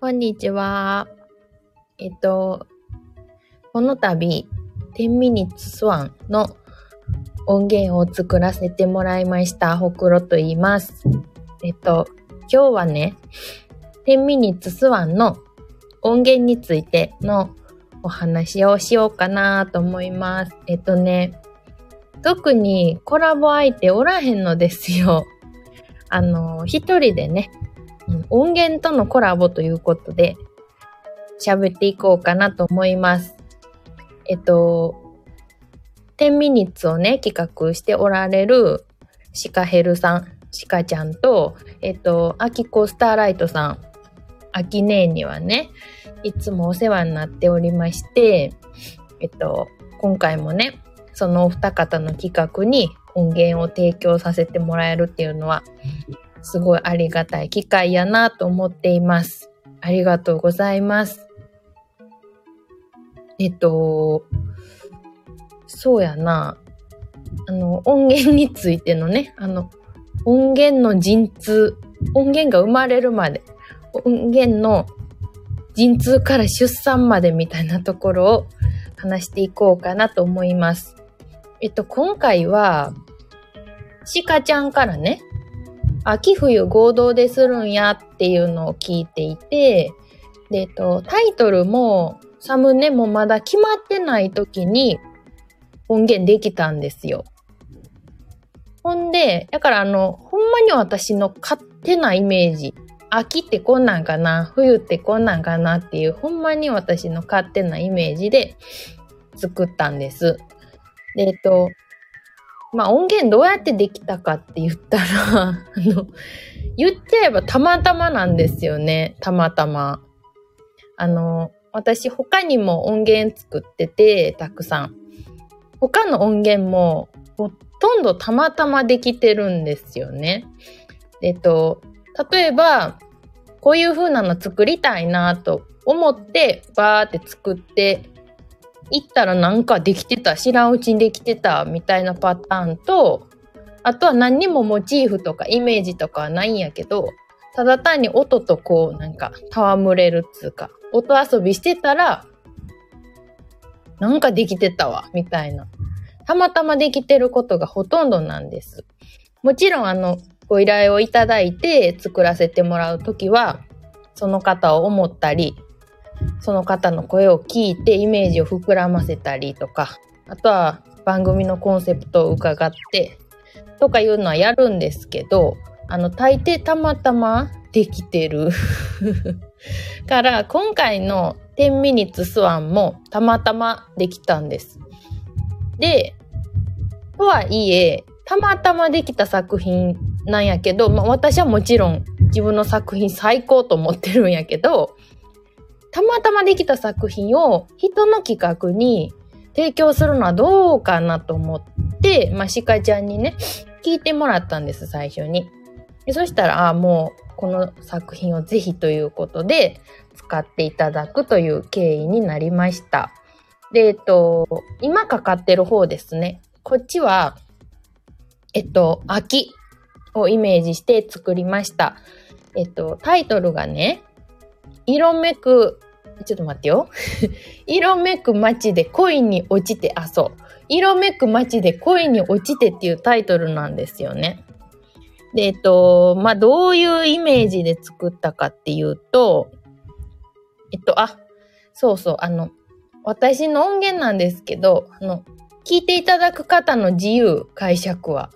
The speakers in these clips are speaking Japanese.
こんにちは。えっと、この度、10ミニッツスワンの音源を作らせてもらいました。ほくろと言います。えっと、今日はね、10ミニッツスワンの音源についてのお話をしようかなと思います。えっとね、特にコラボ相手おらへんのですよ。あの、一人でね、音源とのコラボということで、喋っていこうかなと思います。えっと、10ミニッツをね、企画しておられるシカヘルさん、シカちゃんと、えっと、アキコスターライトさん、アキネーにはね、いつもお世話になっておりまして、えっと、今回もね、そのお二方の企画に音源を提供させてもらえるっていうのは、すごいありがたい機会やなと思っています。ありがとうございます。えっと、そうやな。あの、音源についてのね、あの、音源の陣痛、音源が生まれるまで、音源の陣痛から出産までみたいなところを話していこうかなと思います。えっと、今回は、シカちゃんからね、秋冬合同でするんやっていうのを聞いていて、で、えっと、タイトルもサムネもまだ決まってない時に音源できたんですよ。ほんで、だからあの、ほんまに私の勝手なイメージ、秋ってこんなんかな、冬ってこんなんかなっていう、ほんまに私の勝手なイメージで作ったんです。で、えっと、まあ音源どうやってできたかって言ったら、あの、言っちゃえばたまたまなんですよね。たまたま。あの、私他にも音源作ってて、たくさん。他の音源もほとんどたまたまできてるんですよね。えっと、例えば、こういう風なの作りたいなと思って、バーって作って行ったらなんかできてた、知らんうちにできてたみたいなパターンと、あとは何にもモチーフとかイメージとかはないんやけど、ただ単に音とこうなんか戯れるっつうか、音遊びしてたら、なんかできてたわ、みたいな。たまたまできてることがほとんどなんです。もちろんあの、ご依頼をいただいて作らせてもらうときは、その方を思ったり、その方の声を聞いてイメージを膨らませたりとか、あとは番組のコンセプトを伺って、とかいうのはやるんですけど、あの、大抵たまたまできてる。から、今回の10ミニッツスワンもたまたまできたんです。で、とはいえ、たまたまできた作品なんやけど、まあ私はもちろん自分の作品最高と思ってるんやけど、たまたまできた作品を人の企画に提供するのはどうかなと思って、まあ、シカちゃんにね、聞いてもらったんです、最初に。でそしたら、あもう、この作品をぜひということで、使っていただくという経緯になりました。で、えっと、今かかってる方ですね。こっちは、えっと、秋をイメージして作りました。えっと、タイトルがね、色めく、ちょっと待ってよ。色めく街で恋に落ちて、あ、そう。色めく街で恋に落ちてっていうタイトルなんですよね。で、えっと、まあ、どういうイメージで作ったかっていうと、えっと、あ、そうそう、あの、私の音源なんですけど、あの、聞いていただく方の自由、解釈は。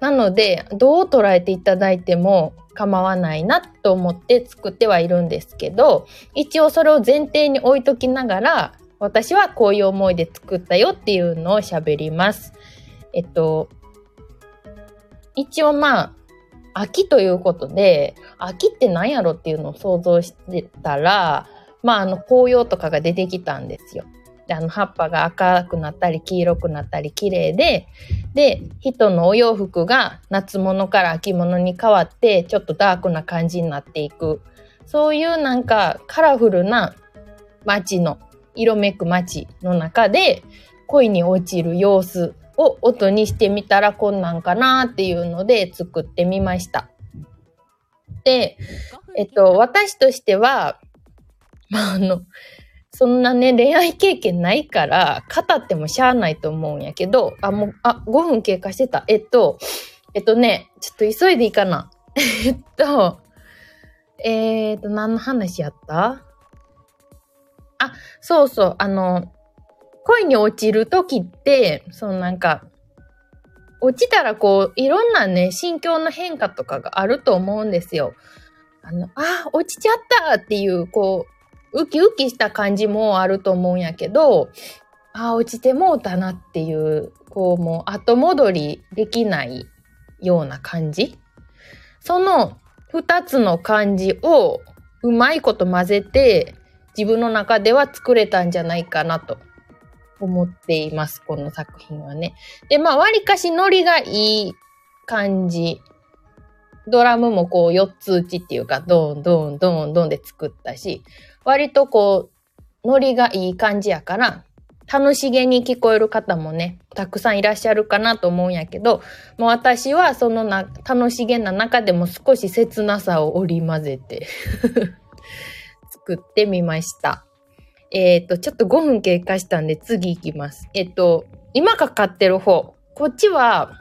なので、どう捉えていただいても構わないなと思って作ってはいるんですけど、一応それを前提に置いときながら、私はこういう思いで作ったよっていうのを喋ります。えっと、一応まあ、秋ということで、秋って何やろっていうのを想像してたら、まああの紅葉とかが出てきたんですよ。で、あの葉っぱが赤くなったり黄色くなったり綺麗で、で、人のお洋服が夏物から秋物に変わって、ちょっとダークな感じになっていく。そういうなんかカラフルな街の、色めく街の中で恋に落ちる様子を音にしてみたらこんなんかなっていうので作ってみました。で、えっと、私としては、まあ、あの、そんなね、恋愛経験ないから、語ってもしゃあないと思うんやけど、あ、もう、あ、5分経過してた。えっと、えっとね、ちょっと急いでいいかな。えっと、えー、っと、何の話やった？あ、そうそう、あの、恋に落ちるときって、そのなんか、落ちたらこう、いろんなね、心境の変化とかがあると思うんですよ。あの、あ、落ちちゃったっていう、こう、ウキウキした感じもあると思うんやけど、ああ、落ちてもうたなっていう、こう、もう後戻りできないような感じ。その二つの感じをうまいこと混ぜて、自分の中では作れたんじゃないかなと思っています、この作品はね。で、まあ、割かしノリがいい感じ。ドラムもこう4つ打ちっていうか、ドーンドーンドーンドーンで作ったし、割とこう、ノリがいい感じやから、楽しげに聞こえる方もね、たくさんいらっしゃるかなと思うんやけど、もう私はそのな、楽しげな中でも少し切なさを織り交ぜて 作ってみました。えっ、と、ちょっと5分経過したんで次行きます。えっ、と、今かかってる方。こっちは、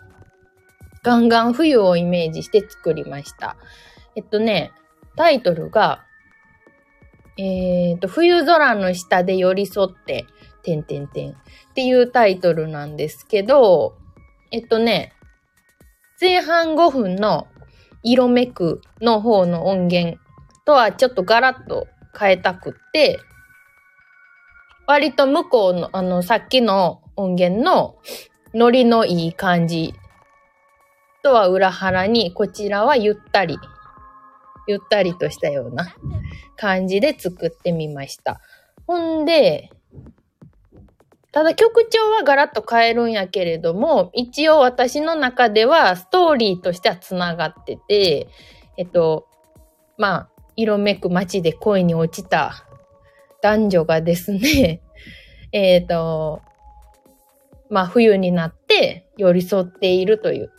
ガンガン冬をイメージして作りました。えっとね、タイトルが、えっ、と、冬空の下で寄り添って、てんてんてんっていうタイトルなんですけど、えっとね、前半5分の色めくの方の音源とはちょっとガラッと変えたくって、割と向こうの、あの、さっきの音源のノリのいい感じとは裏腹に、こちらはゆったり、ゆったりとしたような感じで作ってみました。ほんで、ただ曲調はガラッと変えるんやけれども、一応私の中ではストーリーとしては繋がってて、えっと、まあ、色めく街で恋に落ちた男女がですね、えっと、まあ冬になって寄り添っているという、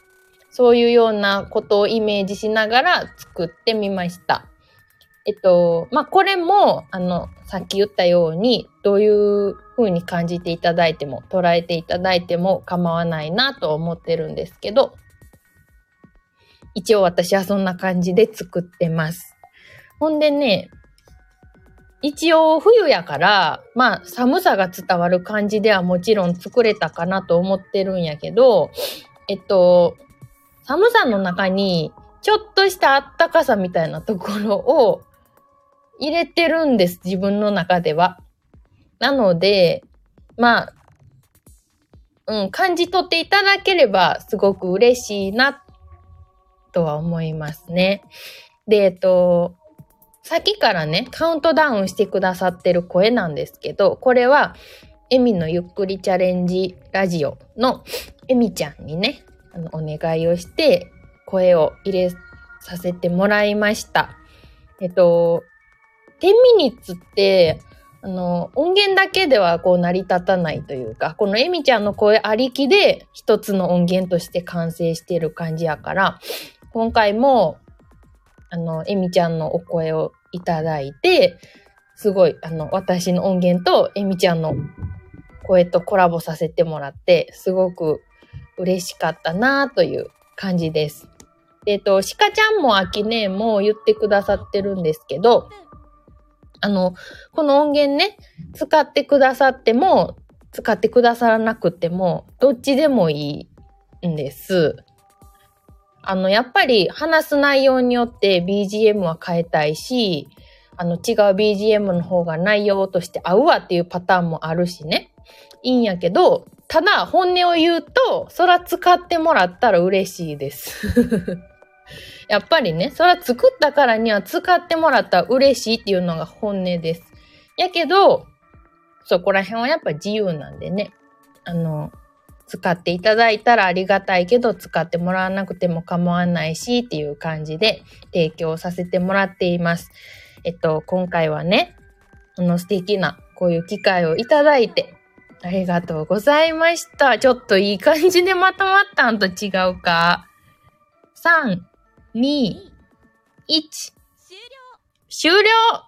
そういうようなことをイメージしながら作ってみました。えっと、まあこれも、あの、さっき言ったように、どういう風に感じていただいても、捉えていただいても構わないなと思ってるんですけど、一応私はそんな感じで作ってます。ほんでね、一応冬やから、まあ寒さが伝わる感じではもちろん作れたかなと思ってるんやけど、えっと、寒さの中にちょっとしたあったかさみたいなところを入れてるんです、自分の中では。なので、まあ、うん、感じ取っていただければすごく嬉しいな、とは思いますね。で、えっと、さっきからね、カウントダウンしてくださってる声なんですけど、これは、エミのゆっくりチャレンジラジオのエミちゃんにね、お願いをして、声を入れさせてもらいました。えっと、10ミニッツって、あの、音源だけではこう成り立たないというか、このエミちゃんの声ありきで一つの音源として完成してる感じやから、今回も、あの、エミちゃんのお声をいただいて、すごい、あの、私の音源とエミちゃんの声とコラボさせてもらって、すごく嬉しかったなという感じです。えっ、と、シカちゃんもアキネも言ってくださってるんですけど、あの、この音源ね、使ってくださっても、使ってくださらなくても、どっちでもいいんです。あの、やっぱり話す内容によって BGM は変えたいし、あの、違う BGM の方が内容として合うわっていうパターンもあるしね。いいんやけど、ただ本音を言うと、そら使ってもらったら嬉しいです。やっぱりね、そら作ったからには使ってもらったら嬉しいっていうのが本音です。やけど、そこら辺はやっぱ自由なんでね。あの、使っていただいたらありがたいけど、使ってもらわなくても構わないしっていう感じで提供させてもらっています。えっと、今回はね、あの素敵なこういう機会をいただいて、ありがとうございました。ちょっといい感じでまとまったんと違うか。3、2、1。終了終了